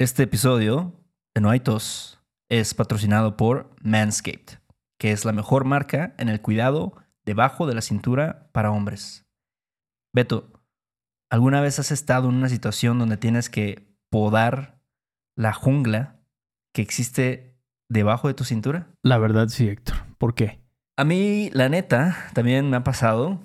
Este episodio de No hay tos es patrocinado por Manscaped, que es la mejor marca en el cuidado debajo de la cintura para hombres. Beto, ¿alguna vez has estado en una situación donde tienes que podar la jungla que existe debajo de tu cintura? La verdad sí, Héctor. ¿Por qué? A mí, la neta, también me ha pasado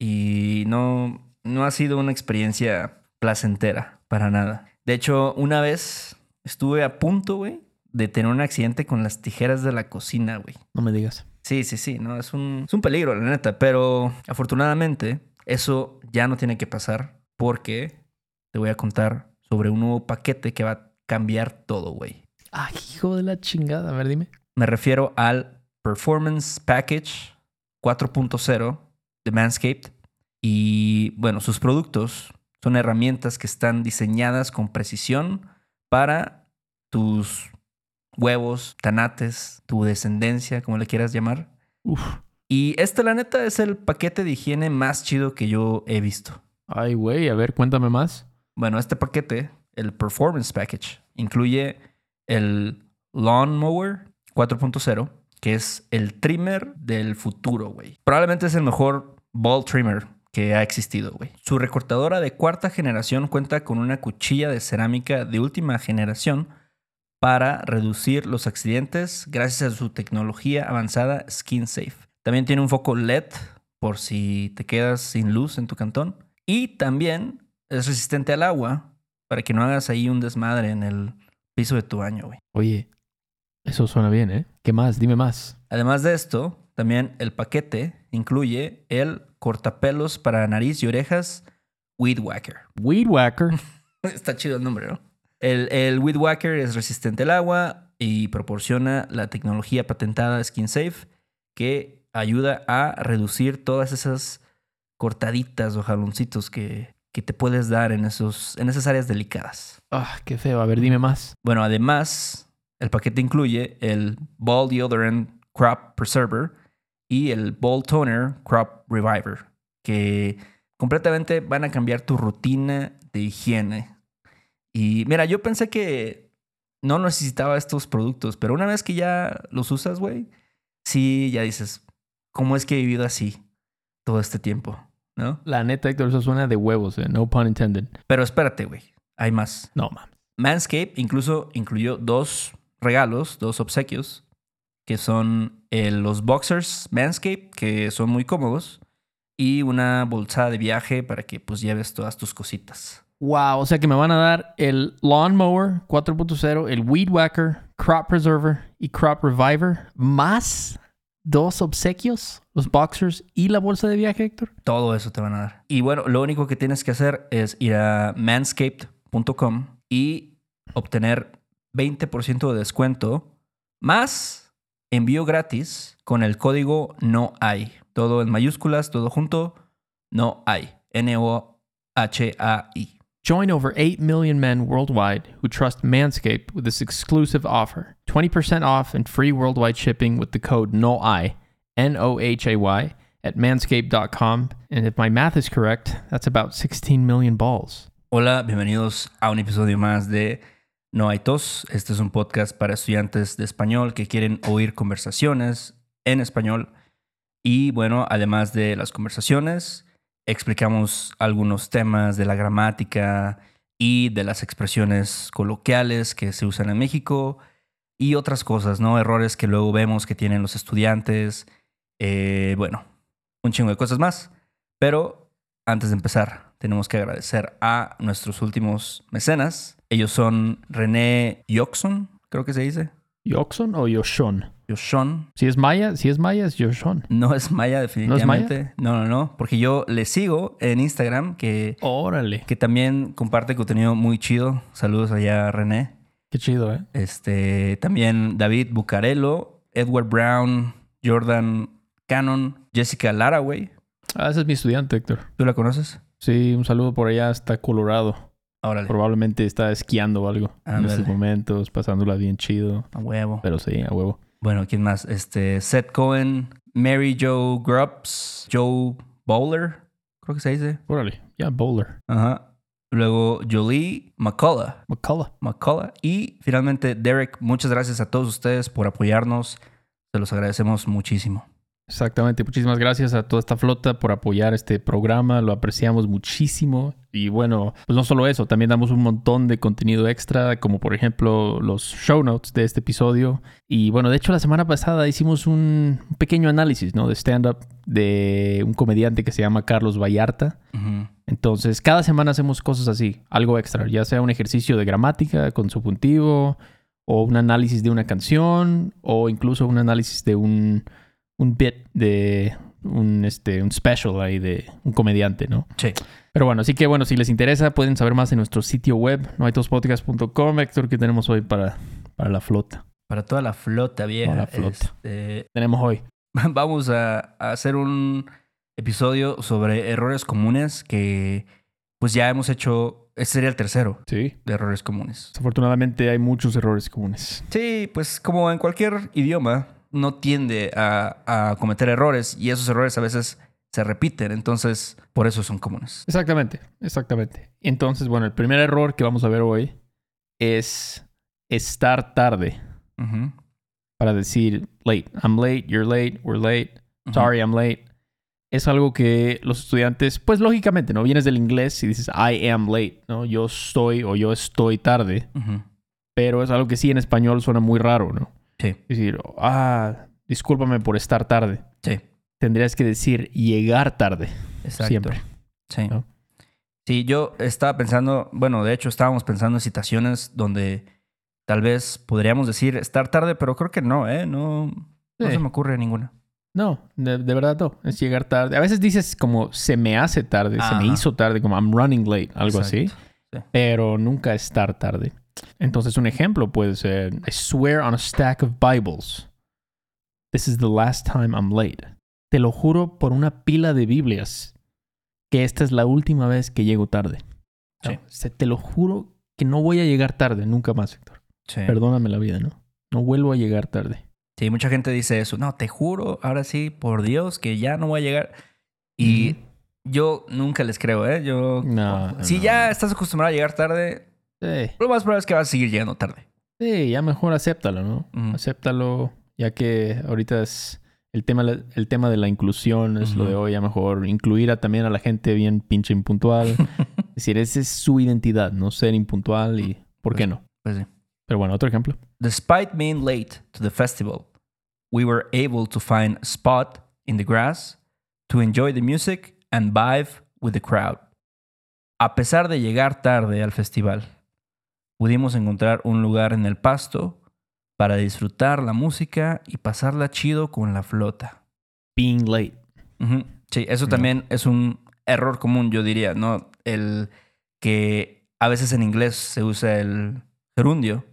y no, no ha sido una experiencia placentera para nada. De hecho, una vez estuve a punto, güey, de tener un accidente con las tijeras de la cocina, güey. No me digas. Sí, sí, sí, no, es un, es un peligro, la neta, pero afortunadamente eso ya no tiene que pasar porque te voy a contar sobre un nuevo paquete que va a cambiar todo, güey. Ay, hijo de la chingada. A ver, dime. Me refiero al Performance Package 4.0 de Manscaped y bueno, sus productos son herramientas que están diseñadas con precisión para tus huevos, tanates, tu descendencia, como le quieras llamar. Uf. Y este, la neta, es el paquete de higiene más chido que yo he visto. Ay, güey. A ver, cuéntame más. Bueno, este paquete, el Performance Package, incluye el Lawn Mower 4.0, que es el trimmer del futuro, güey. Probablemente es el mejor ball trimmer que ha existido, güey. Su recortadora de cuarta generación cuenta con una cuchilla de cerámica de última generación para reducir los accidentes gracias a su tecnología avanzada Skin Safe. También tiene un foco LED por si te quedas sin luz en tu cantón. Y también es resistente al agua para que no hagas ahí un desmadre en el piso de tu baño, güey. Oye, eso suena bien, ¿eh? ¿Qué más? Dime más. Además de esto, también el paquete incluye el cortapelos para nariz y orejas Weed Whacker. Weed Whacker. Está chido el nombre, ¿no? El, el Weed Whacker es resistente al agua y proporciona la tecnología patentada Skin Safe que ayuda a reducir todas esas cortaditas o jaloncitos que, que te puedes dar en, esos, en esas áreas delicadas. Ah, qué feo. A ver, dime más. Bueno, además, el paquete incluye el Ball Deodorant Crop Preserver y el Ball Toner Crop Reviver, que completamente van a cambiar tu rutina de higiene. Y mira, yo pensé que no necesitaba estos productos, pero una vez que ya los usas, güey, sí, ya dices, ¿cómo es que he vivido así todo este tiempo? ¿No? La neta, Héctor, eso suena de huevos, ¿eh? No pun intended. Pero espérate, güey, hay más. No, mames. Manscaped incluso incluyó dos regalos, dos obsequios, que son eh, los boxers Manscaped, que son muy cómodos, y una bolsa de viaje para que pues lleves todas tus cositas. Wow, o sea que me van a dar el Lawnmower 4.0, el Weed Whacker, Crop Preserver y Crop Reviver, más dos obsequios, los boxers y la bolsa de viaje, Héctor. Todo eso te van a dar. Y bueno, lo único que tienes que hacer es ir a manscaped.com y obtener 20% de descuento más envío gratis con el código no hay. Todo en mayúsculas, todo junto, no hay. N-O-H-A-I. Join over 8 million men worldwide who trust Manscaped with this exclusive offer 20% off and free worldwide shipping with the code NOHAY, N O H A Y, at manscaped.com. And if my math is correct, that's about 16 million balls. Hola, bienvenidos a un episodio más de No hay tos. Este es un podcast para estudiantes de español que quieren oír conversaciones en español. Y bueno, además de las conversaciones, explicamos algunos temas de la gramática y de las expresiones coloquiales que se usan en México y otras cosas, ¿no? Errores que luego vemos que tienen los estudiantes. Eh, bueno, un chingo de cosas más. Pero antes de empezar, tenemos que agradecer a nuestros últimos mecenas. Ellos son René Yoxon, creo que se dice. ¿Yoxon o Yoshon? Yoshon. Si es Maya, si es Maya, es Yoshon. No es Maya, definitivamente. No, no, no. Porque yo le sigo en Instagram, que, Órale. que también comparte contenido muy chido. Saludos allá René. Qué chido, ¿eh? Este, también David Bucarello, Edward Brown, Jordan Cannon, Jessica Lara, güey. Ah, ese es mi estudiante, Héctor. ¿Tú la conoces? Sí, un saludo por allá hasta Colorado. Órale. Probablemente está esquiando o algo en estos momentos, pasándola bien chido. A huevo. Pero sí, a huevo. Bueno, ¿quién más? Este, Seth Cohen, Mary Joe Grubbs, Joe Bowler, creo que se dice. Órale, ya, bowler. Ajá. Luego Jolie McCullough. McCullough. McCullough. Y finalmente Derek, muchas gracias a todos ustedes por apoyarnos. Se los agradecemos muchísimo. Exactamente. Muchísimas gracias a toda esta flota por apoyar este programa. Lo apreciamos muchísimo. Y bueno, pues no solo eso, también damos un montón de contenido extra, como por ejemplo los show notes de este episodio. Y bueno, de hecho la semana pasada hicimos un pequeño análisis, ¿no? De stand-up de un comediante que se llama Carlos Vallarta. Entonces, cada semana hacemos cosas así, algo extra, ya sea un ejercicio de gramática con subjuntivo, o un análisis de una canción, o incluso un análisis de un, un bit de un, este, un special ahí de un comediante, ¿no? Sí. Pero bueno, así que bueno, si les interesa, pueden saber más en nuestro sitio web, noaitospodcast.com, Héctor, que tenemos hoy para, para la flota. Para toda la flota vieja. Toda la flota. este, Tenemos hoy. vamos a, a hacer un episodio sobre errores comunes que pues ya hemos hecho. Este sería el tercero Sí. de errores comunes. Desafortunadamente hay muchos errores comunes. Sí, pues como en cualquier idioma, no tiende a, a cometer errores y esos errores a veces se repiten, entonces por eso son comunes. Exactamente, exactamente. Entonces, bueno, el primer error que vamos a ver hoy es estar tarde para decir late. I'm late, you're late, we're late, sorry, I'm late. Es algo que los estudiantes, pues lógicamente, ¿no? Vienes del inglés y dices I am late, ¿no? Yo soy o yo estoy tarde, pero es algo que sí en español suena muy raro, ¿no? Sí, Es decir, ah, discúlpame por estar tarde. sí, Tendrías que decir llegar tarde. exacto. Siempre. Sí. ¿no? Sí, yo estaba pensando, bueno, de hecho estábamos pensando en situaciones donde tal vez podríamos decir estar tarde, pero creo que no, ¿eh? No, no se me ocurre ninguna. No, de, de verdad no. Es llegar tarde. A veces dices como se me hace tarde, se me hizo tarde, como I'm running late, algo así. Sí. Pero nunca estar tarde. Entonces un ejemplo puede ser I swear on a stack of Bibles. This is the last time I'm late. Te lo juro por una pila de Biblias que esta es la última vez que llego tarde. Sí. Se- te lo juro que no voy a llegar tarde nunca más, Héctor. Sí. Perdóname la vida, ¿no? No vuelvo a llegar tarde. Sí, mucha gente dice eso. No, te juro, ahora sí, por Dios, que ya no voy a llegar. Y Ujú. yo nunca les creo, ¿eh? Yo. No, no, si ya estás acostumbrado a llegar tarde, Sí. lo más probable es que vas a seguir llegando tarde. Sí, ya mejor acéptalo, ¿no? Ujú. Acéptalo, ya que ahorita es el tema, el tema de la inclusión, es lo de hoy, ya mejor incluir a, también a la gente bien pinche impuntual. es decir, esa es su identidad, no ser impuntual y ¿por qué no? Pues sí. Pero bueno, otro ejemplo. Despite being late to the festival, we were able to find a spot in the grass to enjoy the music and vibe with the crowd. A pesar de llegar tarde al festival, pudimos encontrar un lugar en el pasto para disfrutar la música y pasarla chido con la flota. Being late. Sí, eso también es un error común, yo diría, ¿no? El que a veces en inglés se usa el gerundio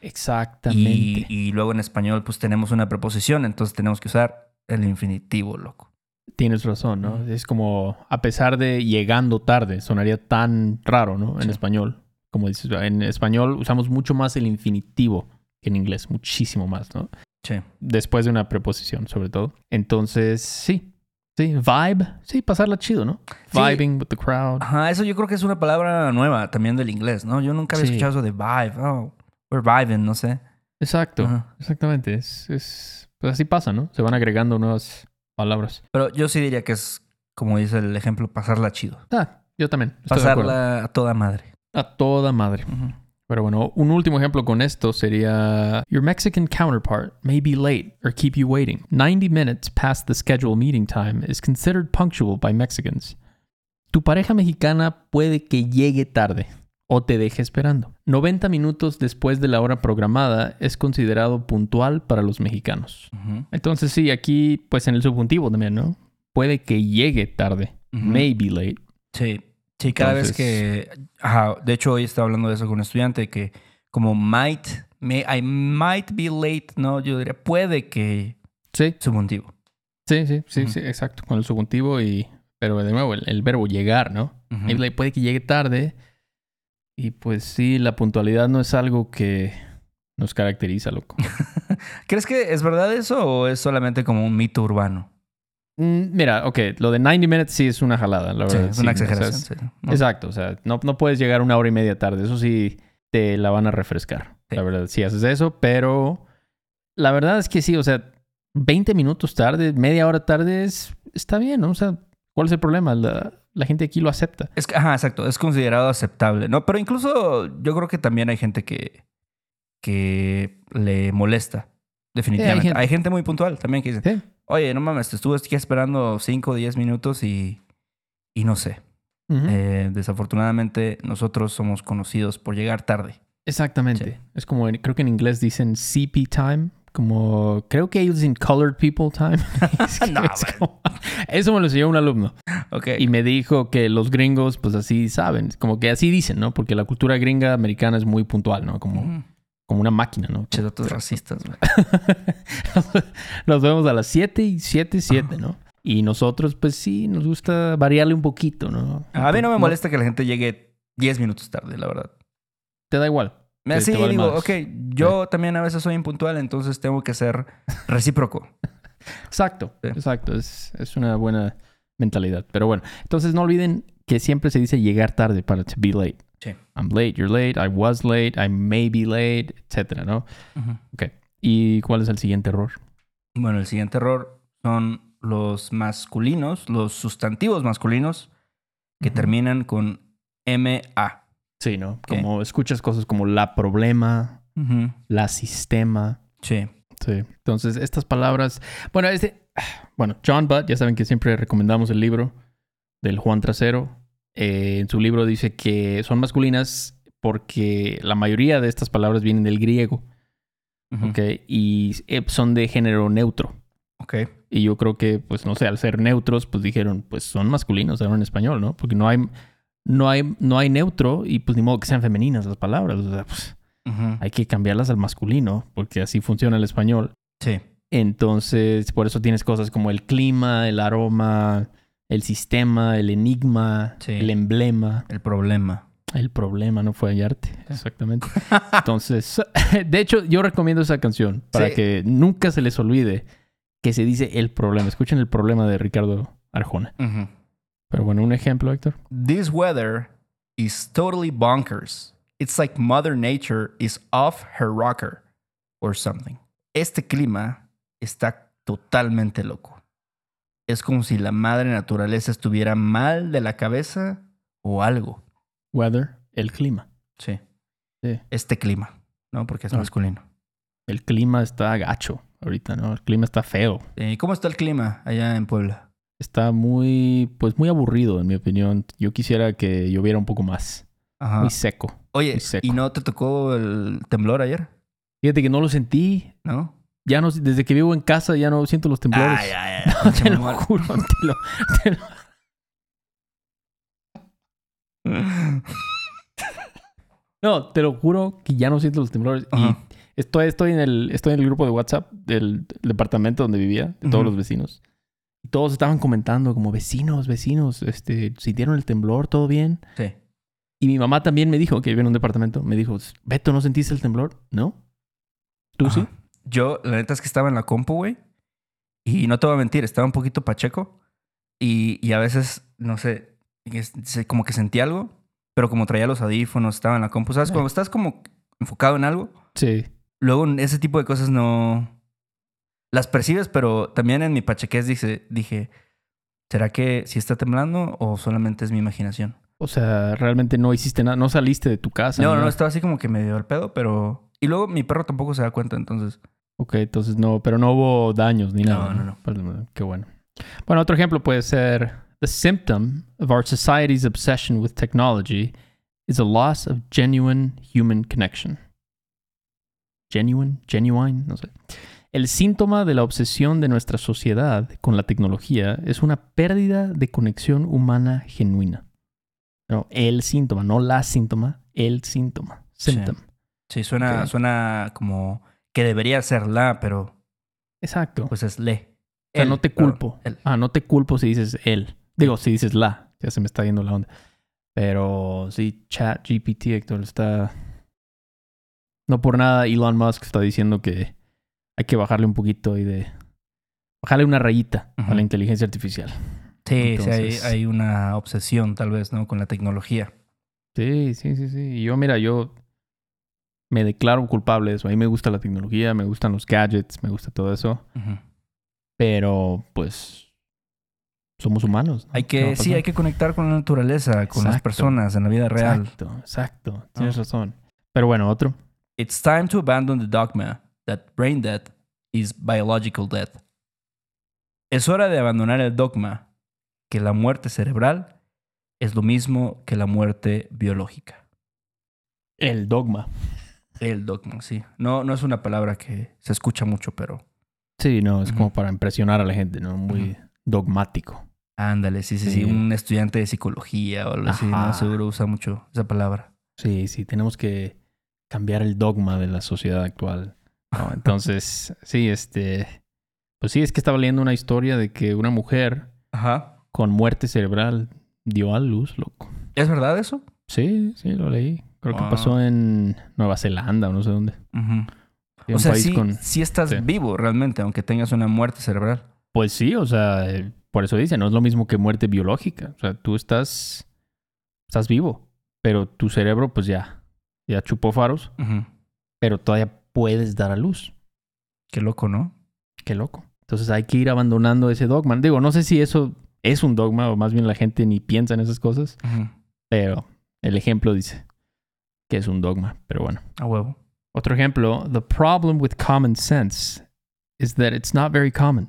Exactamente. y, y luego en español pues tenemos una preposición, entonces tenemos que usar el infinitivo, loco. Tienes razón, ¿no? Es como, a pesar de llegando tarde, sonaría tan raro, ¿no? En Sí. español. Como dices, en español usamos mucho más el infinitivo que en inglés, muchísimo más, ¿no? Sí. después de una preposición, sobre todo. Entonces, sí. Sí, vibe. Sí, pasarla chido, ¿no? Sí. Vibing with the crowd. Ajá, eso yo creo que es una palabra nueva también del inglés, ¿no? Yo nunca había Sí. escuchado eso de vibe. Oh, we're vibing, no sé. Exacto. Ajá. Exactamente. Es, es, pues así pasa, ¿no? Se van agregando nuevas palabras. Pero yo sí diría que es, como dice el ejemplo, pasarla chido. Ah, yo también. Pasarla a toda madre. A toda madre. Ujú. Pero bueno, un último ejemplo con esto sería Your Mexican counterpart may be late or keep you waiting. 90 minutes past the scheduled meeting time is considered punctual by Mexicans. Tu pareja mexicana puede que llegue tarde o te deje esperando. 90 minutos después de la hora programada es considerado puntual para los mexicanos. Ujú. Entonces sí, aquí pues en el subjuntivo también, ¿no? Puede que llegue tarde. Ujú. May be late. Sí, sí, cada vez que... Ajá, de hecho hoy estaba hablando de eso con un estudiante que como might, may, I might be late, ¿no? Yo diría, puede que Sí, subjuntivo. sí, sí, sí, sí, exacto. Con el subjuntivo y... Pero de nuevo, el, el verbo llegar, ¿no? Puede que llegue tarde. Y pues sí, la puntualidad no es algo que nos caracteriza, loco. ¿Crees que es verdad eso o es solamente como un mito urbano? Mm, Mira, ok, lo de 90 minutes sí es una jalada, la Sí, verdad. es una sí, o sea, exageración. es- sí, ¿no? Exacto, o sea, no, no puedes llegar una hora y media tarde. Eso sí, te la van a refrescar. La verdad, sí haces eso, pero la verdad es que sí, o sea, 20 minutos tarde, media hora tarde es, está bien, ¿no? O sea, ¿cuál es el problema? La, la gente aquí lo acepta. Es que, ajá, exacto. Es considerado aceptable, ¿no? Pero incluso yo creo que también hay gente que, que le molesta. Definitivamente. gente. hay, gente. muy puntual también que dice, Sí. Oye, no mames, te estuve aquí esperando 5 o 10 minutos y, y no sé. Eh, desafortunadamente, nosotros somos conocidos por llegar tarde. Exactamente. sí. Es como, creo que en inglés dicen CP time, como, creo que ellos dicen colored people time. Es que No, es como- eso me lo enseñó un alumno. Ok. Y me dijo que los gringos, pues así saben, como que así dicen, ¿no? Porque la cultura gringa americana es muy puntual, ¿no? Como. Como una máquina, ¿no? Che, datos racistas, güey. Nos vemos a las 7 y 7, 7, ¿no? Y nosotros, pues sí, nos gusta variarle un poquito, ¿no? A mí no me molesta que la gente llegue 10 minutos tarde, la verdad. Te da igual. Me vale digo, madres. ok, yo también a veces soy impuntual, entonces tengo que ser recíproco. Exacto, Sí. exacto. Es, es una buena mentalidad. Pero bueno, entonces no olviden que siempre se dice llegar tarde para to be late. Sí. I'm late, you're late, I was late, I may be late, etcétera, ¿no? Ok. ¿Y cuál es el siguiente error? Bueno, el siguiente error son los masculinos, los sustantivos masculinos que Ujú. terminan con MA. Sí, ¿no? Como escuchas cosas como la problema, la sistema. Sí. Sí. Entonces, estas palabras. Bueno, este. Bueno, John Butt, ya saben que siempre recomendamos el libro del Juan Trasero. Eh, en su libro dice que son masculinas porque la mayoría de estas palabras vienen del griego. Y eh, son de género neutro. Ok. Y yo creo que, pues, no sé, al ser neutros, pues dijeron, pues son masculinos ahora en español, ¿no? Porque no hay, no hay, no hay neutro y pues ni modo que sean femeninas las palabras. O sea, pues hay que cambiarlas al masculino, porque así funciona el español. Sí. Entonces, por eso tienes cosas como el clima, el aroma, el sistema, el enigma, Sí. el emblema, El problema. el problema, no fue hallarte. Exactamente. Entonces, de hecho, yo recomiendo esa canción para Sí. que nunca se les olvide que se dice el problema. Escuchen el problema de Ricardo Arjona. Pero bueno, un ejemplo, Héctor. This weather is totally bonkers. It's like Mother Nature is off her rocker or something. Este clima está totalmente loco. Es como si la madre naturaleza estuviera mal de la cabeza o algo. Weather, el clima. Sí. Sí. Este clima, ¿no? Porque es Ah. masculino. El clima está gacho ahorita, ¿no? El clima está feo. Eh, ¿Cómo está el clima allá en Puebla? Está muy, pues muy aburrido, en mi opinión. Yo quisiera que lloviera un poco más. Ajá. Muy seco. Oye, muy seco. ¿y no te tocó el temblor ayer? Fíjate que no lo sentí. ¿No? Ya no, desde que vivo en casa ya no siento los temblores. Ay, ay, ay, No, te lo juro, te lo- te lo- no, te lo juro que ya no siento los temblores. Y estoy, estoy, en el, estoy en el grupo de WhatsApp del, del departamento donde vivía, de todos los vecinos. Y todos estaban comentando como vecinos, vecinos, este, sintieron el temblor, todo bien. Sí. Y mi mamá también me dijo que vivía en un departamento. Me dijo, Beto, ¿no sentiste el temblor? ¿No? ¿Tú sí? Yo, la neta es que estaba en la compu, güey. Y no te voy a mentir, estaba un poquito pacheco. Y, y a veces, no sé, como que sentí algo. Pero como traía los audífonos, estaba en la compu. ¿Sabes? Cuando estás como enfocado en algo, Sí. luego ese tipo de cosas no... Las percibes, pero también en mi pachequez dice, dije, ¿será que sí está temblando o solamente es mi imaginación? O sea, realmente no hiciste nada, no saliste de tu casa. No, no, nada. estaba así como que medio al pedo, pero... Y luego mi perro tampoco se da cuenta, entonces... Ok, entonces no, pero no hubo daños ni No, nada. no, no. Pero, Qué bueno. Bueno, otro ejemplo puede ser: The symptom of our society's obsession with technology is a loss of genuine human connection. Genuine, genuine, no sé. El síntoma de la obsesión de nuestra sociedad con la tecnología es una pérdida de conexión humana genuina. No, el síntoma, no la síntoma, el síntoma. Sí. Symptom. Sí, suena, suena como que debería ser la, pero Exacto. pues es le. O sea, Él, no te culpo. Ah, no te culpo si dices él. Digo, si dices la. Ya se me está yendo la onda. Pero sí, chat GPT, Héctor, está... No por nada Elon Musk está diciendo que hay que bajarle un poquito y de, Bájale una rayita a la inteligencia artificial. Sí, sí, hay, hay una obsesión tal vez, ¿no? Con la tecnología. Sí, sí, sí, sí. Y yo, mira, yo me declaro culpable de eso. A mí me gusta la tecnología, me gustan los gadgets, me gusta todo eso. Pero, pues, somos humanos. ¿no? Hay ¿Qué va que, sí, hay que conectar con la naturaleza, con las Exacto. personas en la vida real. Exacto, exacto. Tienes razón. Pero bueno, otro. It's time to abandon the dogma that brain death is biological death. Es hora de abandonar el dogma que la muerte cerebral es lo mismo que la muerte biológica. El dogma. El dogma, sí. No, no es una palabra que se escucha mucho, pero Sí, no, es como para impresionar a la gente, ¿no? Muy dogmático. ándale, sí, sí, sí. Sí. Un estudiante de psicología o algo así, ¿no? Seguro usa mucho esa palabra. Sí, sí, tenemos que cambiar el dogma de la sociedad actual. ¿no? Entonces, sí, este. Pues sí, es que estaba leyendo una historia de que una mujer Ajá. con muerte cerebral dio a luz, loco. ¿Es verdad eso? Sí, sí, lo leí. Creo que pasó en Nueva Zelanda o no sé dónde. O sea, sí, con- sí estás sí. vivo realmente, aunque tengas una muerte cerebral. Pues sí, o sea, eh, por eso dice, no es lo mismo que muerte biológica. O sea, tú estás, estás vivo, pero tu cerebro pues ya, ya chupó faros, pero todavía puedes dar a luz. Qué loco, ¿no? Qué loco. Entonces hay que ir abandonando ese dogma. Digo, no sé si eso es un dogma o más bien la gente ni piensa en esas cosas, pero el ejemplo dice que es un dogma. Pero bueno. A huevo. Otro ejemplo, the problem with common sense is that it's not very common.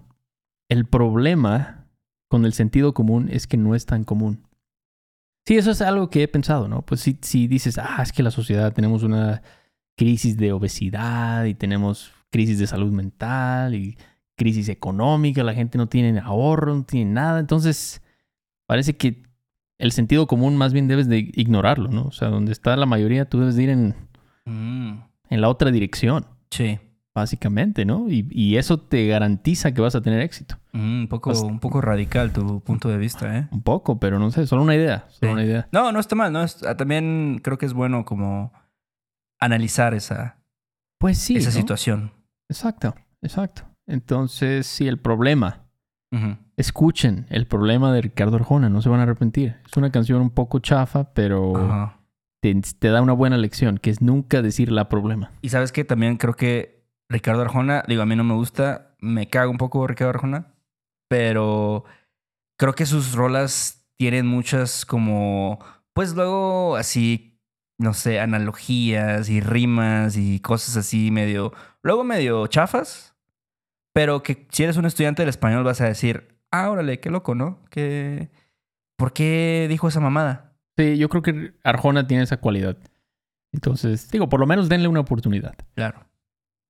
El problema con el sentido común es que no es tan común. Sí, eso es algo que he pensado, ¿no? Pues si, si dices, ah, es que la sociedad tenemos una crisis de obesidad y tenemos crisis de salud mental y crisis económica, la gente no tiene ahorro, no tiene nada, entonces parece que el sentido común más bien debes de ignorarlo, ¿no? O sea, donde está la mayoría, tú debes de ir en, Mm. en la otra dirección, Sí. básicamente, ¿no? Y, y eso te garantiza que vas a tener éxito. Mm, un, poco, Hasta- un poco radical tu punto de vista, ¿eh? Un poco, pero no sé, solo una idea, solo Sí. una idea. No, no está mal, ¿no? Es- ah, también creo que es bueno como analizar esa, Pues sí, esa ¿no? situación. Exacto, exacto. Entonces, sí, el problema. Escuchen el problema de Ricardo Arjona, no se van a arrepentir. Es una canción un poco chafa, pero te, te da una buena lección, que es nunca decir la problema. Y sabes que también creo que Ricardo Arjona, digo, a mí no me gusta, me cago un poco Ricardo Arjona, pero creo que sus rolas tienen muchas como, pues luego así, no sé, analogías y rimas y cosas así medio, luego medio chafas, pero que si eres un estudiante del español vas a decir, ah, órale, qué loco, ¿no? Que, ¿Por qué dijo esa mamada? Sí, yo creo que Arjona tiene esa cualidad. Entonces, digo, por lo menos denle una oportunidad. Claro.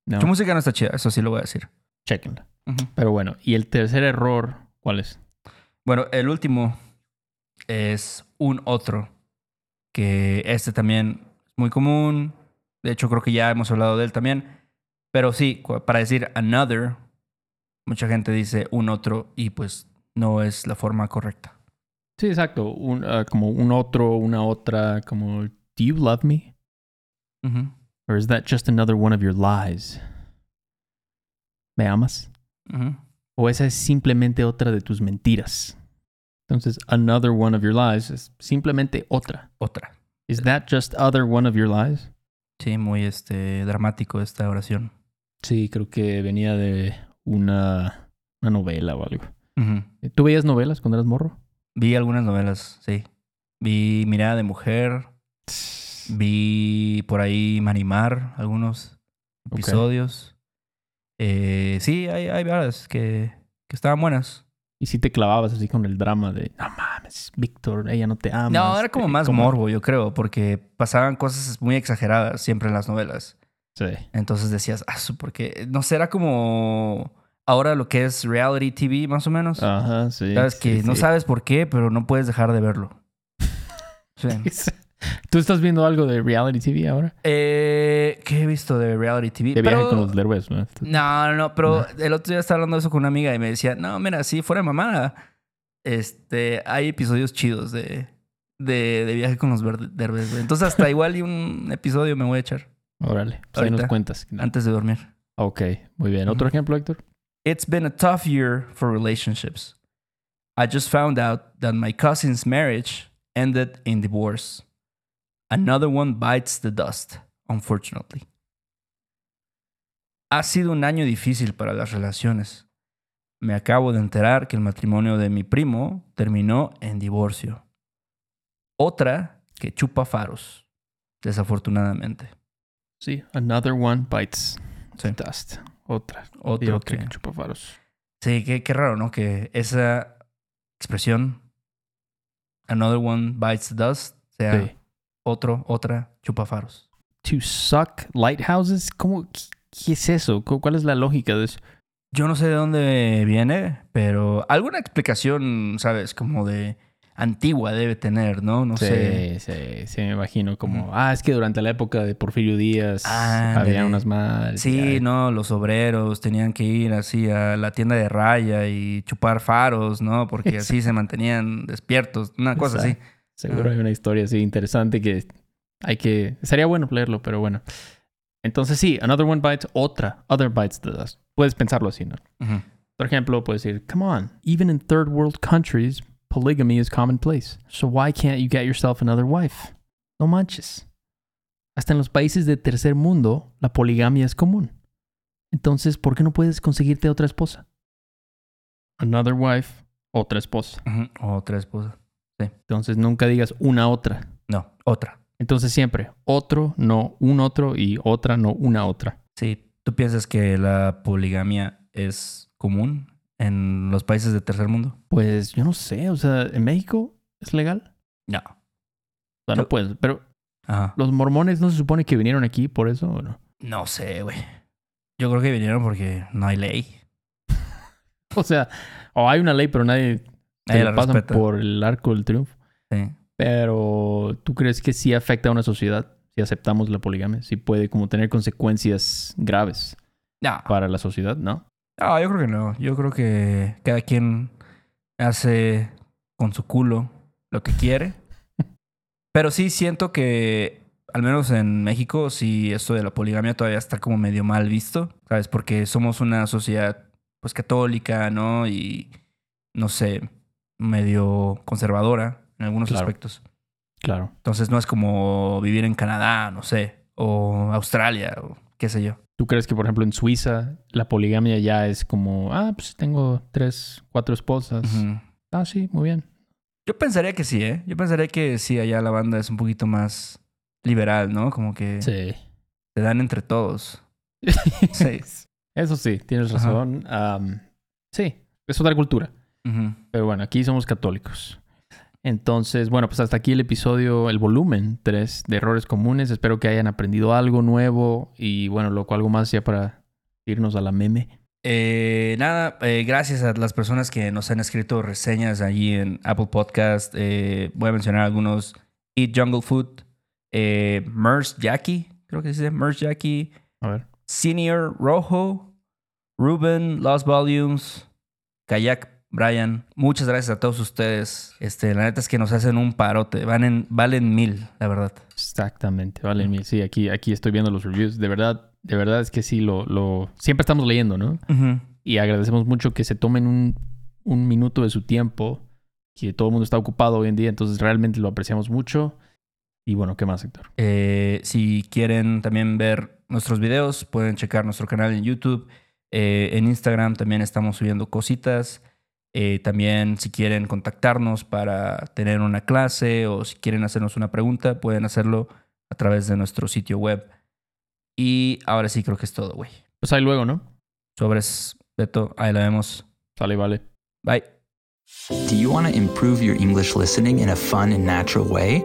¿no? Su música no está chida, eso sí lo voy a decir. Chequenla. Pero bueno, y el tercer error, ¿cuál es? Bueno, el último es un otro, que este también es muy común. De hecho, creo que ya hemos hablado de él también. Pero sí, para decir another, mucha gente dice un otro y pues no es la forma correcta. Sí, exacto. Un, ah, como un otro, una otra, como, ¿do you love me? Ujú, Or is that just another one of your lies? ¿Me amas? ¿O esa es simplemente otra de tus mentiras? Entonces, another one of your lies es simplemente otra. Otra. Is that just other one of your lies? Sí, muy este, dramático esta oración. Sí, creo que venía de una, una novela o algo. Ujú. ¿Tú veías novelas cuando eras morro? Vi algunas novelas, sí. Vi Mirada de Mujer, vi por ahí Manimar, algunos episodios. Eh, sí, hay, hay varias que, que estaban buenas. Y si te clavabas así con el drama de, no mames, Víctor, ella no te ama. no, era como más morbo, yo creo, porque pasaban cosas muy exageradas siempre en las novelas. Sí. Entonces decías, ah, porque no sé, era como ahora lo que es reality TV, más o menos. Ajá, sí. sabes sí, que no sabes por qué, pero no puedes dejar de verlo. Sí. ¿Tú estás viendo algo de reality TV ahora? Eh, ¿Qué he visto de reality TV? De viaje Pero- con los derbez, ¿no? No, no, no, pero el otro día estaba hablando de eso con una amiga y me decía, no, mira, sí, fuera mamada, este, hay episodios chidos de, de, de viaje con los güey. Entonces hasta igual y un episodio me voy a echar Órale, pues ahí nos cuentas. antes de dormir. Ok, muy bien. ¿Otro ejemplo, Héctor? It's been a tough year for relationships. I just found out that my cousin's marriage ended in divorce. Another one bites the dust, unfortunately. Ha sido un año difícil para las relaciones. Me acabo de enterar que el matrimonio de mi primo terminó en divorcio. Otra que chupa faros, desafortunadamente. Sí, another one bites Sí. dust. Otra. Otro otra que- que chupa faros. Sí, qué, qué raro, ¿no? Que esa expresión, another one bites the dust, sea Sí. otro, otra chupa faros. To suck lighthouses, ¿cómo? ¿Qué, es eso? ¿Cu- ¿Cuál es la lógica de eso? Yo no sé de dónde viene, pero alguna explicación, ¿sabes? Como de antigua debe tener, ¿no? No sé. sí, sí, sí, me imagino como, Ujú. ah, es que durante la época de Porfirio Díaz había unas madres. Sí, ya. no, los obreros tenían que ir así a la tienda de raya y chupar faros, ¿no? Porque así se mantenían despiertos, una cosa así. Seguro Ah. hay una historia así interesante que hay que... Sería bueno leerlo, pero bueno. Entonces sí, another one bites, otra, other bites the dust. Puedes pensarlo así, ¿no? Por ejemplo, puedes decir, come on, even in third world countries, polygamy is commonplace. So why can't you get yourself another wife? No manches. Hasta en los países de tercer mundo, la poligamia es común. Entonces, ¿por qué no puedes conseguirte otra esposa? Another wife, otra esposa. Ujú. Otra esposa. Entonces, nunca digas una otra. No, otra. Entonces, siempre otro, no un otro y otra, no una otra. Sí, ¿tú piensas que la poligamia es común en los países de tercer mundo? Pues yo no sé, o sea, ¿en México es legal? No. O sea, no puedes, pero Ajá. ¿Los mormones no se supone que vinieron aquí por eso o no? No sé, güey. Yo creo que vinieron porque no hay ley. O sea, o hay una ley, pero nadie se la pasan respeta. por el arco del triunfo. Sí. Pero ¿tú crees que sí afecta a una sociedad si aceptamos la poligamia? Sí puede como tener consecuencias graves No. para la sociedad, ¿no? No, yo creo que no. Yo creo que cada quien hace con su culo lo que quiere. Pero sí siento que, al menos en México, sí esto de la poligamia todavía está como medio mal visto, ¿sabes? Porque somos una sociedad, pues, católica, ¿no? Y, no sé, medio conservadora en algunos Claro. aspectos. Claro. Entonces no es como vivir en Canadá, no sé, o Australia, o qué sé yo. ¿Tú crees que, por ejemplo, en Suiza la poligamia ya es como, ah, pues tengo tres, cuatro esposas? Ah, sí, muy bien. Yo pensaría que sí, ¿eh? Yo pensaría que sí, allá la banda es un poquito más liberal, ¿no? Como que Sí. se dan entre todos. Sí. Eso sí, tienes razón. Sí, es otra cultura. Pero bueno, aquí somos católicos. Entonces, bueno, pues hasta aquí el episodio, el volumen 3 de errores comunes. Espero que hayan aprendido algo nuevo y bueno, loco, algo más ya para irnos a la meme. Eh, nada, eh, gracias a las personas que nos han escrito reseñas allí en Apple Podcast. Eh, voy a mencionar algunos. Eat Jungle Food, eh, Merce Jackie, creo que se dice Merce Jackie, A ver. Senior Rojo, Ruben, Lost Volumes, Kayak Brian. Muchas gracias a todos ustedes. Este, la neta es que nos hacen un parote. Valen, valen mil, la verdad. Exactamente, vale. mil. Sí, aquí, aquí estoy viendo los reviews. De verdad, de verdad es que sí, lo, lo... siempre estamos leyendo, ¿no? Y agradecemos mucho que se tomen un, un minuto de su tiempo, que todo el mundo está ocupado hoy en día, entonces realmente lo apreciamos mucho. Y bueno, ¿qué más, Héctor? Eh, si quieren también ver nuestros videos, pueden checar nuestro canal en YouTube. Eh, en Instagram también estamos subiendo cositas. Eh, también si quieren contactarnos para tener una clase o si quieren hacernos una pregunta, pueden hacerlo a través de nuestro sitio web. Y ahora sí creo que es todo, güey. Pues ahí luego, ¿no? Sobres, Beto, ahí la vemos. Sale, vale. Bye. Do you want to improve your English listening in a fun and natural way?